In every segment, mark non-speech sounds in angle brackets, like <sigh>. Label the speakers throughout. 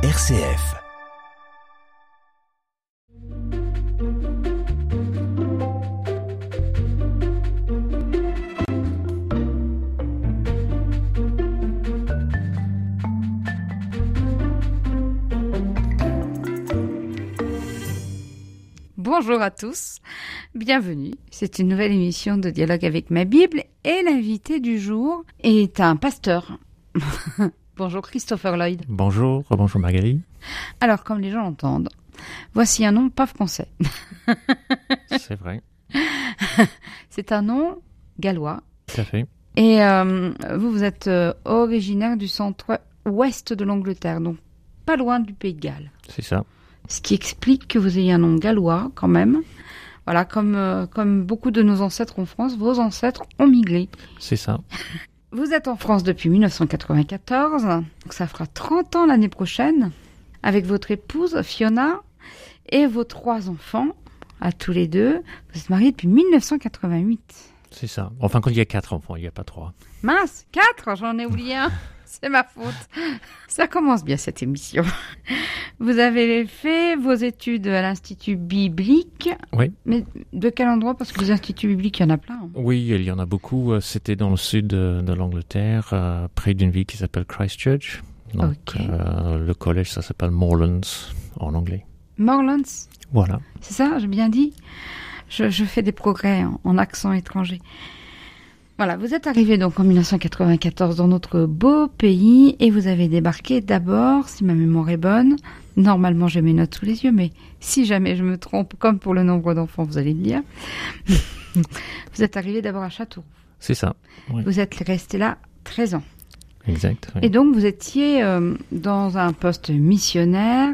Speaker 1: RCF.
Speaker 2: Bonjour à tous, bienvenue. C'est une nouvelle émission de Dialogue avec ma Bible et l'invité du jour est un pasteur. <laughs> Bonjour Christopher Lloyd.
Speaker 3: Bonjour, bonjour Marguerite.
Speaker 2: Alors, comme les gens l'entendent, voici un nom pas français. <laughs>
Speaker 3: C'est vrai,
Speaker 2: C'est un nom gallois.
Speaker 3: tout à fait.
Speaker 2: Et euh, vous, vous êtes euh, originaire du centre-ouest de l'Angleterre, donc pas loin du Pays de Galles.
Speaker 3: C'est ça.
Speaker 2: Ce qui explique que vous ayez un nom gallois quand même. Voilà, comme, euh, comme beaucoup de nos ancêtres en France, vos ancêtres ont migré.
Speaker 3: C'est ça. <laughs>
Speaker 2: Vous êtes en France depuis 1994, donc ça fera 30 ans l'année prochaine, avec votre épouse Fiona et vos trois enfants, à tous les deux. Vous êtes mariés depuis 1988.
Speaker 3: C'est ça. Enfin, quand il y a quatre enfants, il n'y a pas trois.
Speaker 2: Mince, quatre, j'en ai oublié un. <laughs> <laughs> C'est ma faute. Ça commence bien cette émission. Vous avez fait vos études à l'Institut biblique.
Speaker 3: Oui.
Speaker 2: Mais de quel endroit? Parce que les instituts bibliques, il y en a plein. hein.
Speaker 3: Oui, il y en a beaucoup. Euh, C'était dans le sud de, de l'Angleterre, euh, près d'une ville qui s'appelle Christchurch. Donc, euh, le collège, ça s'appelle Moorlands en anglais.
Speaker 2: Morlands,
Speaker 3: Voilà.
Speaker 2: c'est ça, j'ai bien dit? Je, je fais des progrès en, en accent étranger. Voilà, vous êtes arrivé donc en 1994 dans notre beau pays et vous avez débarqué d'abord, si ma mémoire est bonne, normalement j'ai mes notes sous les yeux, mais si jamais je me trompe, comme pour le nombre d'enfants, vous allez me dire, <laughs> vous êtes arrivé d'abord à Châteauroux.
Speaker 3: C'est ça. Oui.
Speaker 2: Vous êtes resté là 13 ans.
Speaker 3: Exact. oui.
Speaker 2: Et donc vous étiez euh, dans un poste missionnaire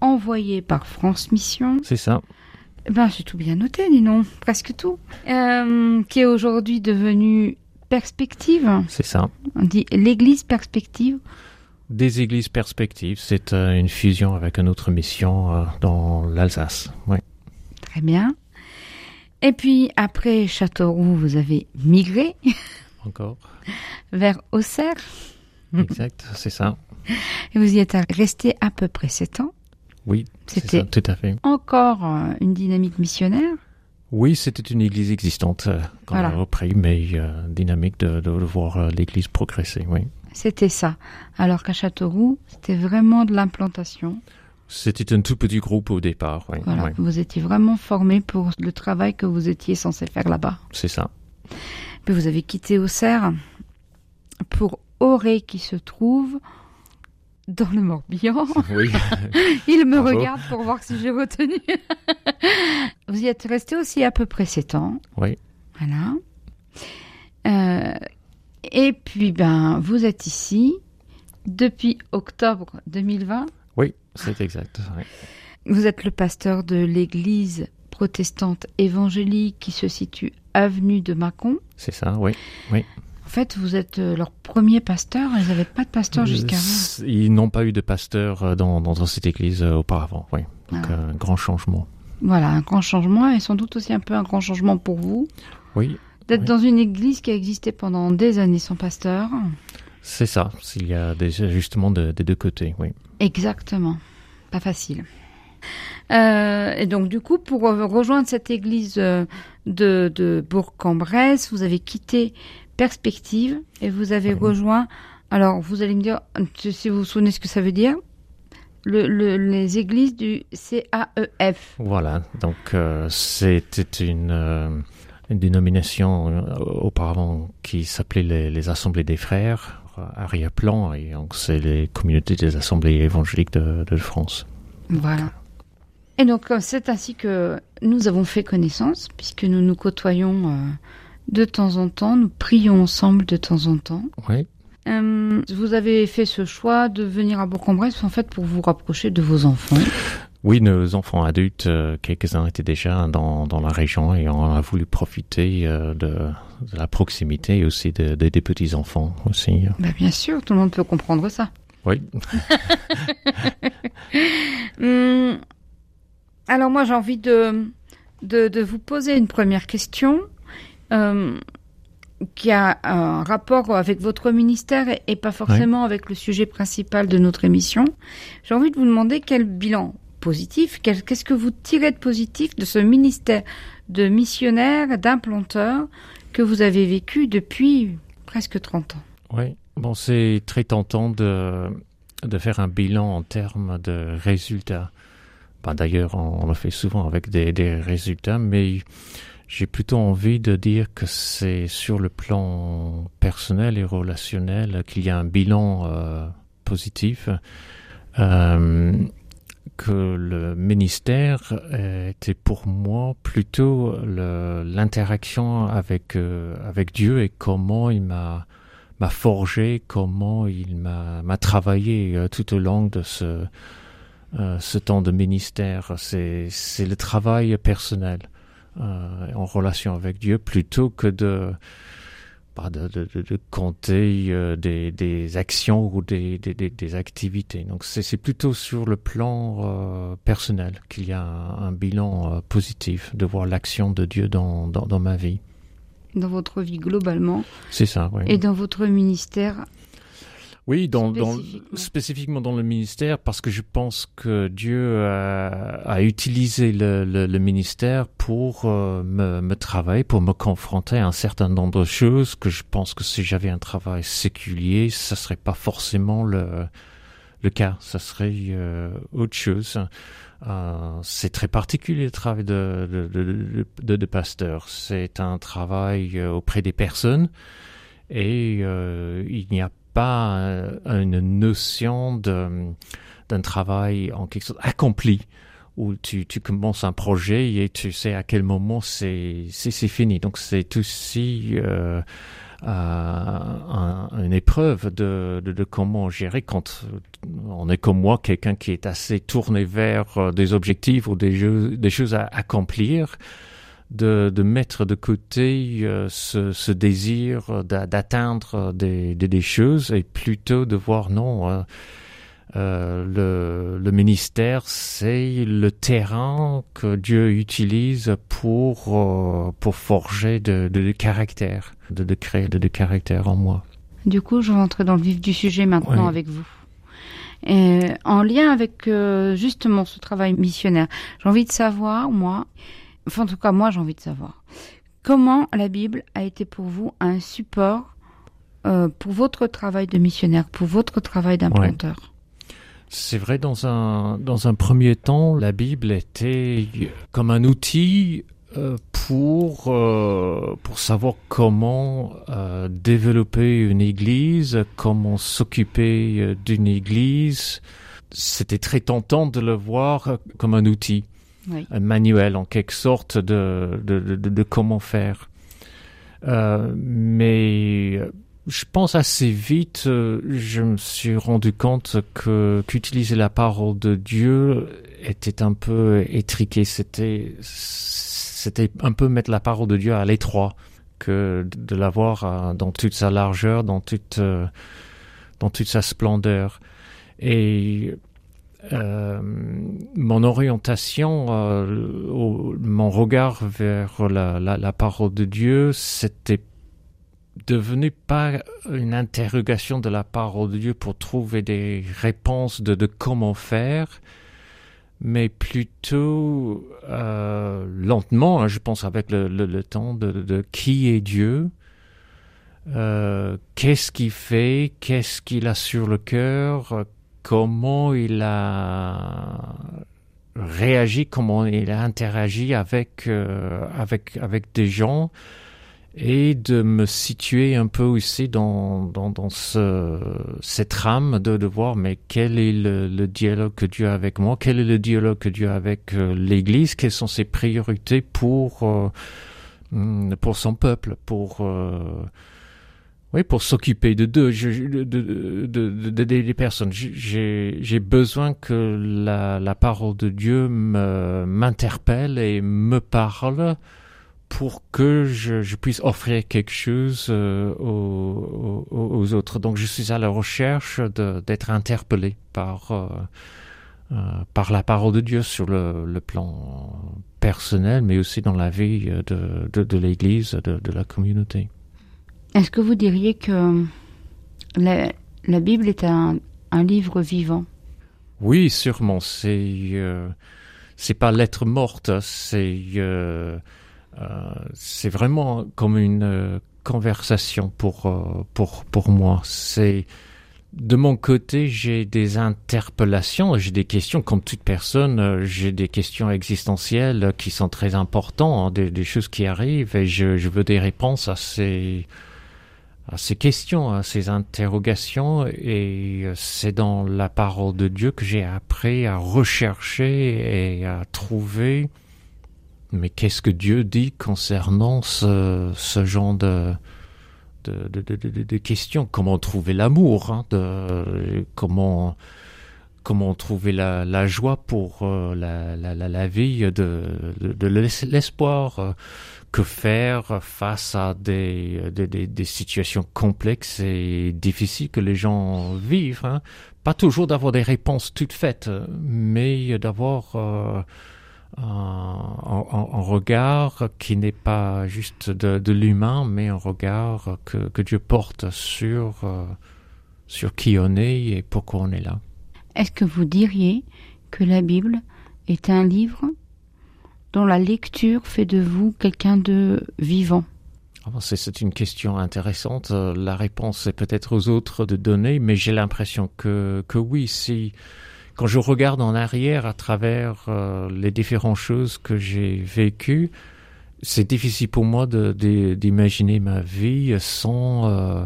Speaker 2: envoyé par France Mission.
Speaker 3: C'est ça.
Speaker 2: Ben, j'ai tout bien noté, dis presque tout. Euh, qui est aujourd'hui devenu Perspective.
Speaker 3: C'est ça.
Speaker 2: On dit l'Église Perspective.
Speaker 3: Des églises perspectives, c'est euh, une fusion avec une autre mission euh, dans l'Alsace. Oui.
Speaker 2: Très bien. Et puis, après Châteauroux, vous avez migré <laughs>
Speaker 3: Encore.
Speaker 2: vers Auxerre.
Speaker 3: Exact. C'est ça.
Speaker 2: Et vous y êtes resté à peu près sept ans.
Speaker 3: Oui.
Speaker 2: C'était-
Speaker 3: ça. Tout à fait.
Speaker 2: Encore euh, une dynamique missionnaire?
Speaker 3: Oui, c'était une église existante euh, qu'on
Speaker 2: Voilà.
Speaker 3: a repris, mais euh, dynamique de, de voir euh, l'église progresser, oui.
Speaker 2: C'était ça. Alors qu'à Châteauroux, c'était vraiment de l'implantation.
Speaker 3: C'était un tout petit groupe au départ, oui.
Speaker 2: Voilà.
Speaker 3: oui,
Speaker 2: Vous étiez vraiment formé pour le travail que vous étiez censé faire là-bas.
Speaker 3: c'est ça.
Speaker 2: Puis vous avez quitté Auxerre pour Auré qui se trouve dans le Morbihan.
Speaker 3: Oui, <laughs>
Speaker 2: Il me
Speaker 3: Bravo.
Speaker 2: regarde pour voir si j'ai retenu. <laughs> vous y êtes resté aussi à peu près sept ans.
Speaker 3: oui,
Speaker 2: Voilà. Euh, et puis, ben, vous êtes ici depuis octobre 2020.
Speaker 3: oui, c'est exact. oui.
Speaker 2: Vous êtes le pasteur de l'église protestante évangélique qui se situe avenue de Mâcon.
Speaker 3: C'est ça, oui.
Speaker 2: En fait, vous êtes euh, leur premier pasteur. Ils n'avaient pas de pasteur.
Speaker 3: Euh, Ils n'ont pas eu de pasteur euh, dans, dans cette église auparavant, oui. Donc,
Speaker 2: Ah.
Speaker 3: un grand changement.
Speaker 2: Voilà, un grand changement et sans doute aussi un peu un grand changement pour vous.
Speaker 3: Oui,
Speaker 2: D'être
Speaker 3: Oui.
Speaker 2: dans une église qui a existé pendant des années sans pasteur.
Speaker 3: c'est ça. Il y a des ajustements de- des deux côtés, oui.
Speaker 2: Exactement. Pas facile. Euh, et donc, du coup, pour rejoindre cette église euh, de, de Bourg-en-Bresse, vous avez quitté Perspective et vous avez rejoint. Alors, vous allez me dire, si vous vous souvenez ce que ça veut dire, le, le- les églises du CAEF.
Speaker 3: Voilà, donc euh, c'était une, euh, une dénomination auparavant qui s'appelait les, les Assemblées des Frères, arrière-plan, et donc c'est les communautés des Assemblées évangéliques de, de France.
Speaker 2: Voilà. Et donc, euh, c'est ainsi que nous avons fait connaissance, puisque nous nous côtoyons euh, de temps en temps, nous prions ensemble de temps en temps.
Speaker 3: Oui,
Speaker 2: Euh, vous avez fait ce choix de venir à Bourg-en-Bresse en fait pour vous rapprocher de vos enfants.
Speaker 3: oui nos enfants adultes, euh, quelques-uns étaient déjà dans, dans la région et on a voulu profiter euh, de, de la proximité et aussi de- de- des petits-enfants aussi.
Speaker 2: Bah, bien sûr, tout le monde peut comprendre ça.
Speaker 3: Oui, <laughs>
Speaker 2: Hum, alors moi j'ai envie de, de, de vous poser une première question. Euh, qui a un rapport avec votre ministère et pas forcément avec le sujet principal de notre émission. J'ai envie de vous demander quel bilan positif, qu'est-ce que vous tirez de positif de ce ministère de missionnaire, d'implanteur que vous avez vécu depuis presque 30 ans?
Speaker 3: Oui, bon, c'est très tentant de, de faire un bilan en termes de résultats. Bah, D'ailleurs, on, le fait souvent avec des, résultats, mais j'ai plutôt envie de dire que c'est sur le plan personnel et relationnel qu'il y a un bilan euh, positif. Euh, que le ministère était pour moi plutôt l'interaction avec euh, avec Dieu et comment il m'a forgé, comment il m'a travaillé tout au long de ce euh, ce temps de ministère. C'est c'est le travail personnel en relation avec Dieu plutôt que de de, de, de, compter euh, des, des, actions ou des, des, des activités. Donc c'est plutôt sur le plan euh, personnel qu'il y a un, un bilan euh, positif de voir l'action de Dieu dans, dans, dans, ma vie.
Speaker 2: Dans votre vie globalement.
Speaker 3: C'est ça, oui.
Speaker 2: Et dans votre ministère
Speaker 3: oui, dans, dans, spécifiquement dans le ministère, parce que je pense que Dieu a, a utilisé le, le, le, ministère pour euh, me, me, travailler, pour me confronter à un certain nombre de choses que je pense que si j'avais un travail séculier, ça serait pas forcément le, le cas. Ça serait euh, autre chose. Euh, c'est très particulier le travail de, de, de, de, pasteur. C'est un travail euh, auprès des personnes et euh, il n'y a pas euh, une notion d'un travail en quelque sorte accompli où tu, tu commences un projet et tu sais à quel moment c'est fini. Donc c'est aussi euh, euh, un, une épreuve de, de, de, comment gérer quand on est comme moi, quelqu'un qui est assez tourné vers euh, des objectifs ou des, jeux, des choses à accomplir de, de mettre de côté euh, ce, ce, désir d'atteindre des, des, des, choses et plutôt de voir non, euh, euh, le, le, ministère, c'est le terrain que Dieu utilise pour, euh, pour forger de, de, de caractère, de, de créer de, de caractère en moi.
Speaker 2: Du coup, je rentre dans le vif du sujet maintenant oui. avec vous. Et en lien avec euh, justement ce travail missionnaire, j'ai envie de savoir, moi, enfin en tout cas moi j'ai envie de savoir, comment la Bible a été pour vous un support euh, pour votre travail de missionnaire, pour votre travail d'implanteur?
Speaker 3: C'est vrai, dans un, dans un premier temps, la Bible était comme un outil euh, pour, euh, pour savoir comment euh, développer une église, comment s'occuper euh, d'une église. C'était très tentant de le voir comme un outil un manuel en quelque sorte de, de, comment faire. Euh, mais je pense assez vite, euh, je me suis rendu compte que qu'utiliser la parole de Dieu était un peu étriqué. C'était c'était un peu mettre la parole de Dieu à l'étroit que de l'avoir euh, dans toute sa largeur, dans toute euh, dans toute sa splendeur. Et euh, mon orientation, euh, mon regard vers la, parole de Dieu, c'était devenu pas une interrogation de la parole de Dieu pour trouver des réponses de, comment faire, mais plutôt euh, lentement, hein, je pense avec le, temps de, qui est Dieu, qu'est-ce qu'il fait, qu'est-ce qu'il a sur le cœur, comment il a réagi, comment il a interagi avec euh, avec avec des gens et de me situer un peu aussi dans dans, dans ce cette trame de, de voir mais quel est le, dialogue que Dieu a avec moi, quel est le dialogue que Dieu a avec euh, l'Église, quelles sont ses priorités pour euh, hmm, pour son peuple, pour oui, pour s'occuper de deux, de, de, de, des personnes. J'ai besoin que la, la parole de Dieu m'interpelle et me parle pour que je, je puisse offrir quelque chose euh, aux, aux, aux, autres. Donc je suis à la recherche d'être interpellé par, euh, euh, par la parole de Dieu sur le, le, plan personnel, mais aussi dans la vie de, de, de l'Église, de, de la communauté.
Speaker 2: Est-ce que vous diriez que la, Bible est un, livre vivant?
Speaker 3: Oui, sûrement. C'est euh, pas lettre morte. C'est euh, euh, c'est vraiment comme une conversation pour pour pour moi. C'est de mon côté, j'ai des interpellations, j'ai des questions, comme toute personne, j'ai des questions existentielles qui sont très importantes, hein, des, des choses qui arrivent, et je, je veux des réponses à ces, à ces questions, à ces interrogations, et euh, c'est dans la parole de Dieu que j'ai appris à rechercher et à trouver, mais qu'est-ce que Dieu dit concernant ce, ce genre de, de, questions? Comment trouver l'amour, hein, de, comment, comment trouver la, joie pour euh, la, la, vie, de, de, de l'es- l'espoir. euh, que faire face à des, situations complexes et difficiles que les gens vivent. Hein. Pas toujours d'avoir des réponses toutes faites, mais d'avoir euh, un, regard qui n'est pas juste de, l'humain, mais un regard que, Dieu porte euh, sur qui on est et pourquoi on est là.
Speaker 2: Est-ce que vous diriez que la Bible est un livre dont la lecture fait de vous quelqu'un de vivant
Speaker 3: Ah bon, C'est une question intéressante. Euh, La réponse est peut-être aux autres de donner, mais j'ai l'impression que, que oui, si quand je regarde en arrière à travers euh, les différentes choses que j'ai vécues, c'est difficile pour moi d'imaginer ma vie sans euh,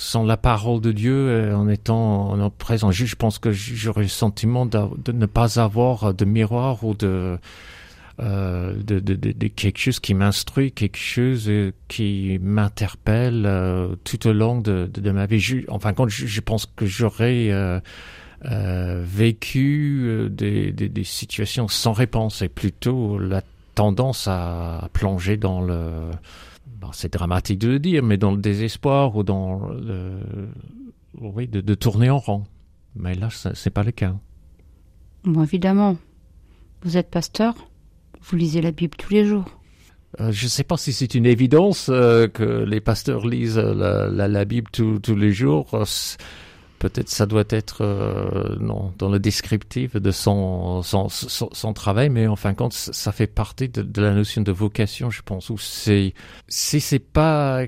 Speaker 3: sans la parole de Dieu euh, en étant en présent. Je, pense que j'aurais le sentiment de ne pas avoir de miroir ou de euh, de, quelque chose qui m'instruit, quelque chose euh, qui m'interpelle euh, tout au long de, ma vie. Je, en fin de compte, je, pense que j'aurais euh, euh, vécu euh, des situations sans réponse et plutôt la tendance à plonger dans le... Bon, c'est dramatique de le dire, mais dans le désespoir ou dans le... Oui, de, de tourner en rond. Mais là, c'est pas le cas.
Speaker 2: Bon, évidemment, vous êtes pasteur, vous lisez la Bible tous les jours.
Speaker 3: Euh, je ne sais pas si c'est une évidence euh, que les pasteurs lisent euh, la, la, la Bible tous les jours. Peut-être ça doit être euh, non, dans le descriptif de son, son, son, travail, mais en fin de compte, ça fait partie de, la notion de vocation, je pense. Où c'est si c'est pas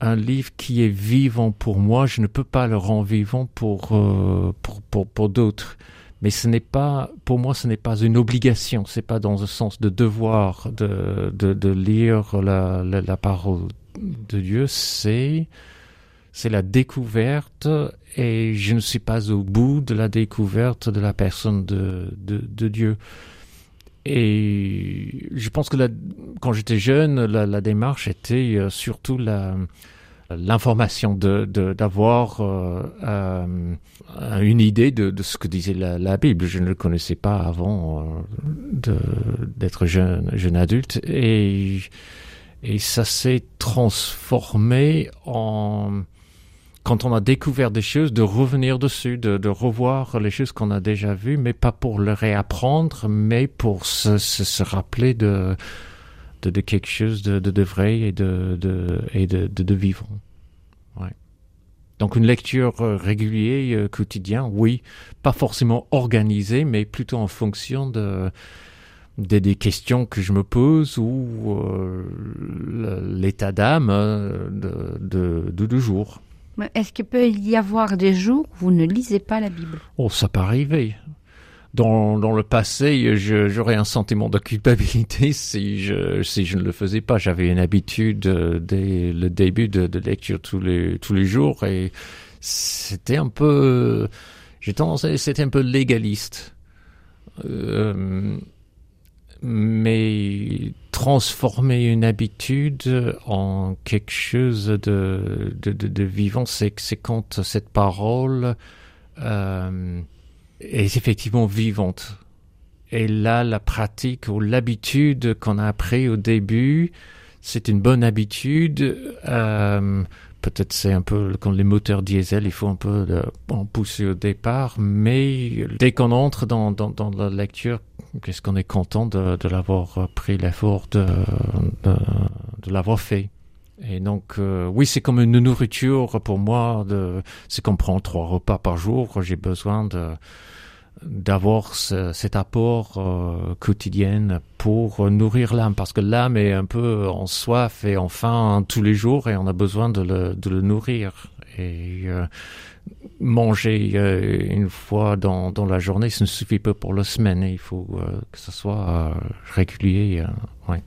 Speaker 3: un livre qui est vivant pour moi, je ne peux pas le rendre vivant pour euh, pour pour, pour d'autres mais ce n'est pas, pour moi, ce n'est pas une obligation. C'est pas dans le sens de devoir de, de, de lire la, la, la parole de Dieu. C'est, c'est la découverte et je ne suis pas au bout de la découverte de la personne de, de, Dieu. Et je pense que quand j'étais jeune, la, démarche était euh, surtout la, l'information de d'avoir euh, euh, une idée de, de ce que disait la, Bible. Je ne le connaissais pas avant d'être jeune jeune adulte et et ça s'est transformé en quand on a découvert des choses, de revenir dessus, de, de revoir les choses qu'on a déjà vues, mais pas pour le réapprendre, mais pour se, se, se rappeler de, de, de quelque chose de, de, de vrai et de, de, et de, de, de vivant. Ouais. Donc une lecture euh, régulière, euh, quotidien, oui, pas forcément organisée, mais plutôt en fonction de, des, des questions que je me pose ou euh, l'état d'âme euh, de, de, de, de jour.
Speaker 2: Est-ce qu'il peut y avoir des jours où vous ne lisez pas la Bible?
Speaker 3: Oh, ça peut arriver. Dans, dans le passé, j'aurais un sentiment de culpabilité <laughs> si je, ne le faisais pas. J'avais une habitude euh, dès le début de, lecture tous les, tous les jours et c'était un peu, j'ai tendance à, c'était un peu légaliste. Euh, mais transformer une habitude en quelque chose de, vivant, c'est c'est quand cette parole euh, est effectivement vivante. Et là, la pratique ou l'habitude qu'on a appris au début, c'est une bonne habitude. Euh, Peut-être c'est un peu comme les moteurs diesel, il faut un peu en pousser au départ, mais dès qu'on entre dans, dans, la lecture, qu'est-ce qu'on est content de, l'avoir pris l'effort de, de, l'avoir fait. Et donc, euh, oui, c'est comme une nourriture pour moi. C'est comme prendre trois repas par jour. J'ai besoin de d'avoir ce, cet apport euh, quotidien pour nourrir l'âme, parce que l'âme est un peu en soif et en faim tous les jours, et on a besoin de le, de le nourrir. Et euh, manger euh, une fois dans, dans la journée, ça ne suffit pas pour la semaine. Il faut euh, que ce soit euh, régulier. euh, ouais.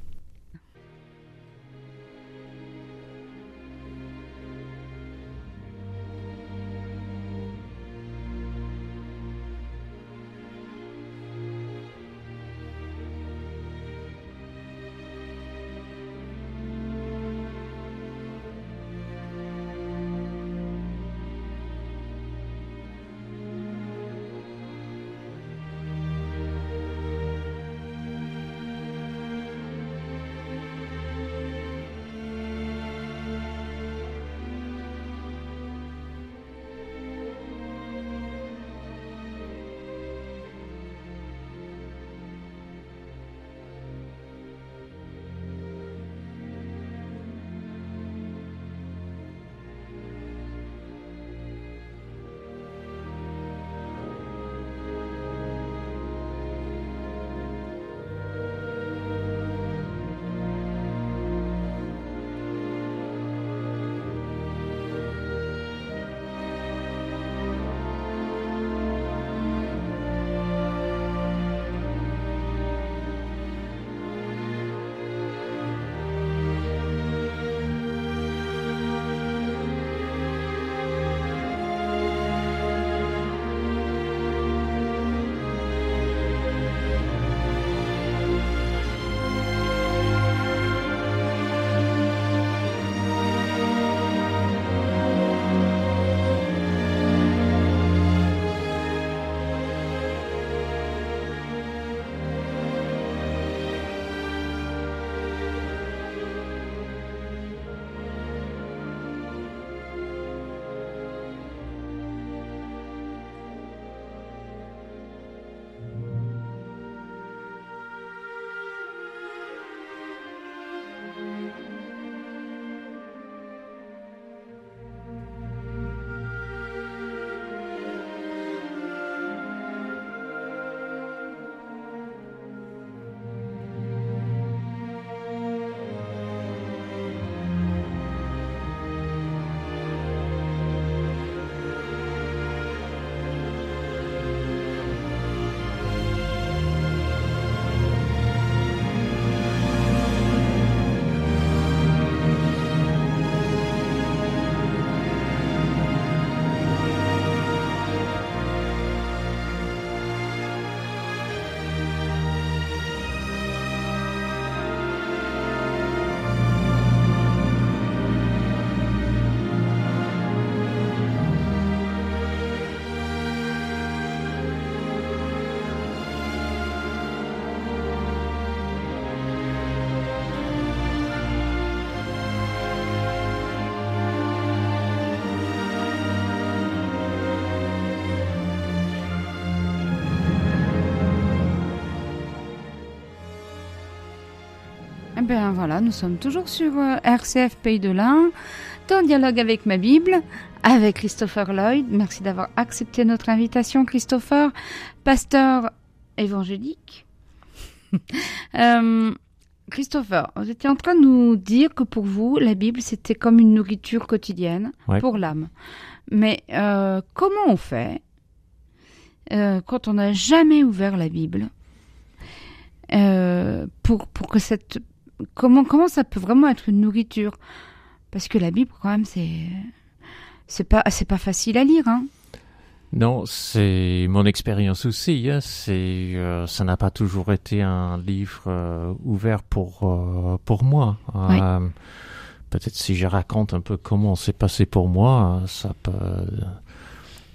Speaker 2: Bien voilà, nous sommes toujours sur euh, RCF Pays de l'Ain, dans Dialogue avec ma Bible, avec Christopher Lloyd. Merci d'avoir accepté notre invitation, Christopher, pasteur évangélique. <laughs> Euh, Christopher, vous étiez en train de nous dire que pour vous, la Bible, c'était comme une nourriture quotidienne
Speaker 3: Ouais.
Speaker 2: pour l'âme. Mais euh, comment on fait euh, quand on n'a jamais ouvert la Bible euh, pour, pour que cette comment comment ça peut vraiment être une nourriture? Parce que la Bible quand même c'est c'est pas c'est pas facile à lire hein
Speaker 3: Non, c'est mon expérience aussi. hein. C'est, euh, ça n'a pas toujours été un livre euh, ouvert pour euh, pour moi. Peut-être si je raconte un peu comment c'est passé pour moi, ça peut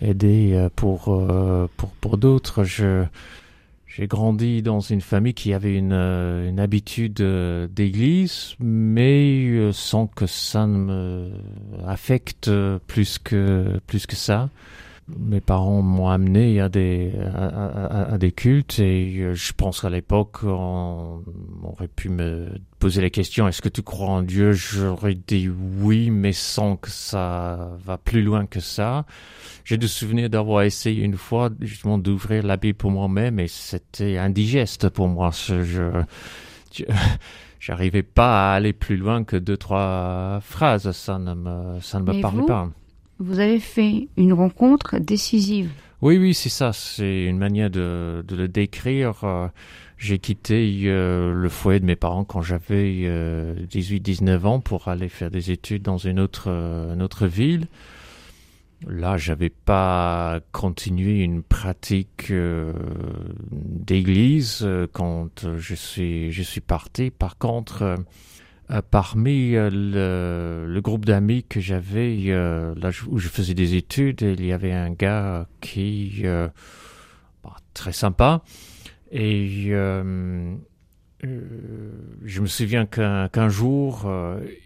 Speaker 3: aider pour pour pour d'autres. Je j'ai grandi dans une famille qui avait une, euh, habitude euh, d'église, mais euh, sans que ça ne me affecte plus que plus que ça. Mes parents m'ont amené à des, à, des cultes et euh, je pense qu'à l'époque, on, aurait pu me poser la question est-ce que tu crois en Dieu? J'aurais dit oui, mais sans que ça va plus loin que ça. J'ai de souvenir d'avoir essayé une fois justement d'ouvrir la Bible pour moi-même et c'était indigeste pour moi. Je, <laughs> j'arrivais pas à aller plus loin que deux trois phrases. Ça ne me, ça ne me parlait pas
Speaker 2: vous avez fait une rencontre décisive.
Speaker 3: Oui, oui, c'est ça. C'est une manière de, le décrire. Euh, j'ai quitté euh, le foyer de mes parents quand j'avais 18-19 euh, ans pour aller faire des études dans une autre, une autre ville. Là, j'avais pas continué une pratique d'église quand je suis je suis parti. Par contre, euh, parmi euh, le, groupe d'amis que j'avais euh, là où je faisais des études, il y avait un gars qui bah, très sympa et je me souviens qu'un jour,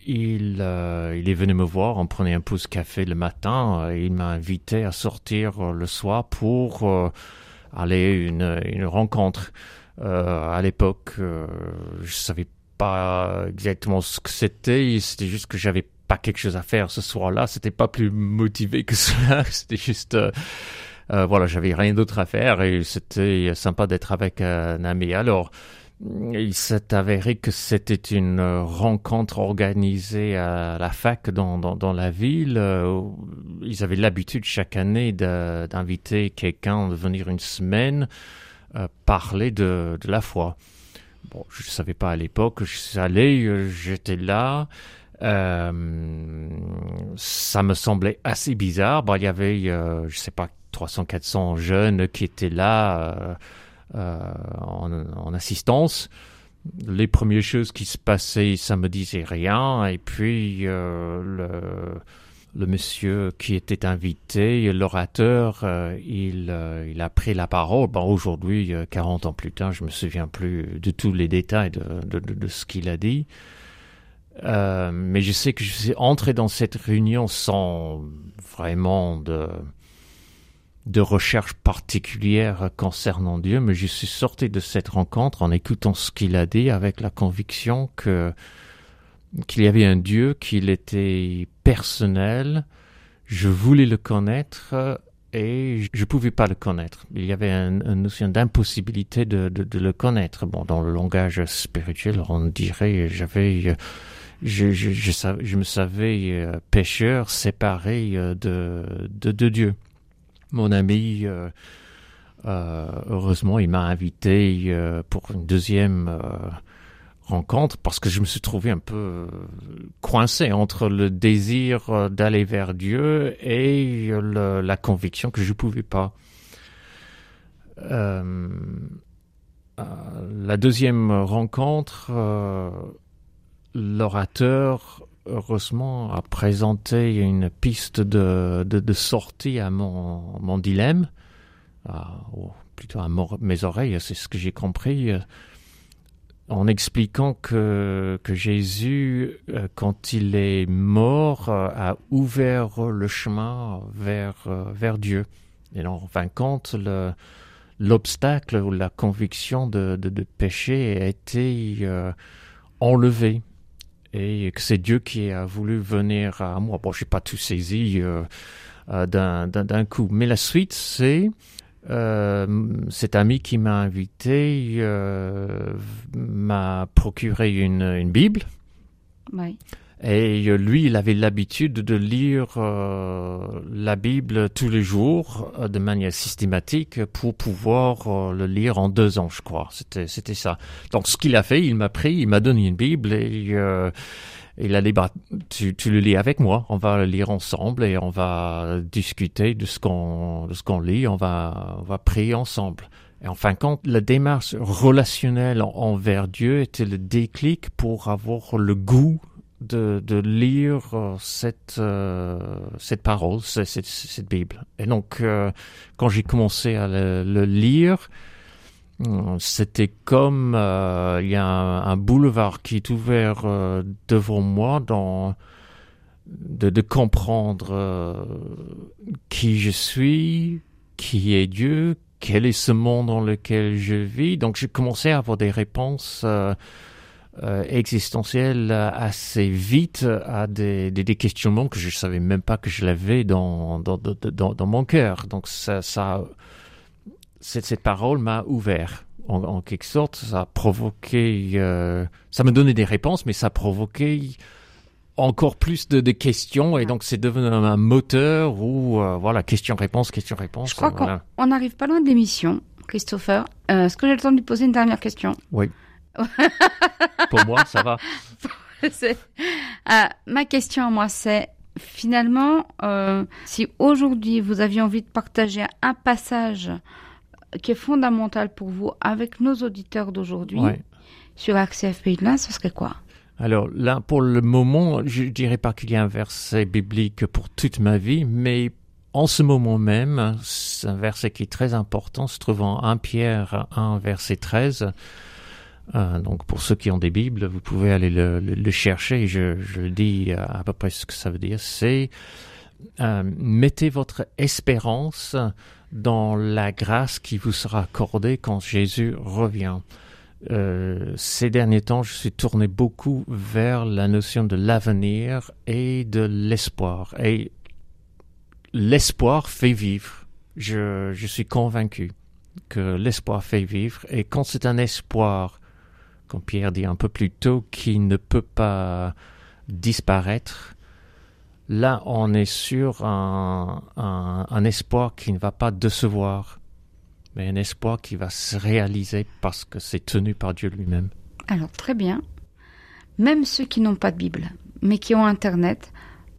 Speaker 3: il, est venu me voir, on prenait un pouce café le matin, et il m'a invité à sortir le soir pour aller une, une rencontre. à l'époque, je savais pas exactement ce que c'était. C'était juste que j'avais pas quelque chose à faire ce soir-là. C'était pas plus motivé que <laughs> cela. C'était juste, euh, euh, voilà, j'avais rien d'autre à faire et c'était sympa d'être avec un ami. Alors, il s'est avéré que c'était une rencontre organisée à la fac dans, dans, dans la ville. Euh, ils avaient l'habitude chaque année d'inviter quelqu'un de venir une semaine parler de, de la foi. Bon, je ne savais pas à l'époque, je suis euh, j'étais là. Euh, ça me semblait assez bizarre. Bon, il y avait, euh, je sais pas, 300-400 jeunes qui étaient là euh, en, en, assistance. Les premières choses qui se passaient, ça me disait rien. Et puis, le le monsieur qui était invité, l'orateur, euh, il, euh, il a pris la parole. Bon, aujourd'hui, 40 ans plus tard, je me souviens plus de tous les détails de, ce qu'il a dit. Euh, mais je sais que je suis entré dans cette réunion sans vraiment de, de recherche particulière concernant Dieu, mais je suis sorti de cette rencontre en écoutant ce qu'il a dit avec la conviction que qu'il y avait un Dieu, qu'il était personnel, je voulais le connaître et je ne pouvais pas le connaître. Il y avait une, notion d'impossibilité de, le connaître. Bon, dans le langage spirituel, on dirait j'avais je, me savais euh, pécheur, séparé euh, de, Dieu. Mon ami, euh, heureusement, il m'a invité pour une deuxième rencontre parce que je me suis trouvé un peu euh, coincé entre le désir euh, d'aller vers Dieu et la conviction que je ne pouvais pas. Euh, la deuxième rencontre, l'orateur, heureusement, a présenté une piste de, de, sortie à mon, mon dilemme, ou plutôt à mes oreilles, c'est ce que j'ai compris en expliquant que, que Jésus, euh, quand il est mort, euh, a ouvert le chemin vers, euh, vers Dieu. Et en fin l'obstacle ou la conviction de, de, péché a été enlevé. Et que c'est Dieu qui a voulu venir à moi. Bon, je n'ai pas tout saisi d'un coup. Mais la suite, c'est euh, cet ami qui m'a invité euh, m'a procuré une, une Bible.
Speaker 2: Oui.
Speaker 3: Et euh, lui, il avait l'habitude de lire euh, la Bible tous les jours de manière systématique pour pouvoir le lire en deux ans, je crois. C'était, c'était ça. Donc, ce qu'il a fait, il m'a pris, il m'a donné une Bible et il a dit, tu, tu, le lis avec moi, on va le lire ensemble et on va discuter de ce qu'on, de ce qu'on lit, on va, on va prier ensemble. Et en fin de compte, la démarche relationnelle envers Dieu était le déclic pour avoir le goût de, de lire euh, cette, euh, cette parole, cette, cette, Bible. Et donc, euh, quand j'ai commencé à le, le lire, c'était comme il y a un, boulevard qui est ouvert devant moi dans de, de comprendre euh, qui je suis, qui est Dieu, quel est ce monde dans lequel je vis. Donc j'ai commencé à avoir des réponses euh, euh, existentielles assez vite à des, des, des, questionnements que je savais même pas que je l'avais dans, dans, dans, dans, mon cœur. Donc ça, ça cette, cette parole m'a ouvert. En, en, quelque sorte, ça a provoqué, euh, ça me donnait des réponses, mais ça a provoqué encore plus de, de questions et donc c'est devenu un moteur où euh, voilà question-réponse, question-réponse.
Speaker 2: Je crois
Speaker 3: voilà.
Speaker 2: qu'on n'arrive pas loin de l'émission, Christopher. Euh, Est-ce que j'ai le temps de lui poser une dernière question?
Speaker 3: Oui. <laughs> Pour moi, ça va. <laughs>
Speaker 2: ma question à moi, c'est finalement, si aujourd'hui vous aviez envie de partager un passage qui est fondamental pour vous avec nos auditeurs d'aujourd'hui
Speaker 3: Ouais.
Speaker 2: sur ACF Pays de l'Ain, ce serait quoi?
Speaker 3: Alors là, pour le moment, je dirais pas qu'il y a un verset biblique pour toute ma vie, mais en ce moment même, c'est un verset qui est très important, se trouve en 1 Pierre 1, verset 13. Euh, donc pour ceux qui ont des Bibles, vous pouvez aller le, le, le chercher. Je, je dis à peu près ce que ça veut dire. C'est euh, mettez votre espérance dans la grâce qui vous sera accordée quand Jésus revient. Euh, ces derniers temps, je suis tourné beaucoup vers la notion de l'avenir et de l'espoir. Et l'espoir fait vivre. Je, je suis convaincu que l'espoir fait vivre. Et quand c'est un espoir, comme Pierre dit un peu plus tôt, qui ne peut pas disparaître, là on est sur un, un, un espoir qui ne va pas décevoir mais un espoir qui va se réaliser parce que c'est tenu par Dieu lui-même.
Speaker 2: Alors très bien. Même ceux qui n'ont pas de Bible, mais qui ont Internet,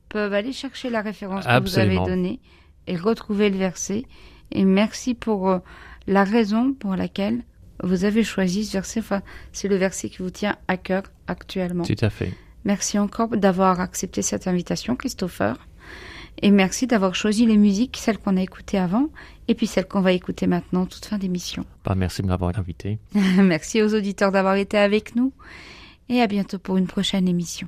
Speaker 2: peuvent aller chercher la référence que
Speaker 3: Absolument.
Speaker 2: vous avez donnée et retrouver le verset. Et merci pour euh, la raison pour laquelle vous avez choisi ce verset. Enfin, c'est le verset qui vous tient à cœur actuellement.
Speaker 3: Tout à fait.
Speaker 2: Merci encore d'avoir accepté cette invitation, Christopher. Et merci d'avoir choisi les musiques, celles qu'on a écoutées avant, et puis celles qu'on va écouter maintenant, toute fin d'émission.
Speaker 3: Bah, merci de m'avoir invité. <laughs>
Speaker 2: merci aux auditeurs d'avoir été avec nous, et à bientôt pour une prochaine émission.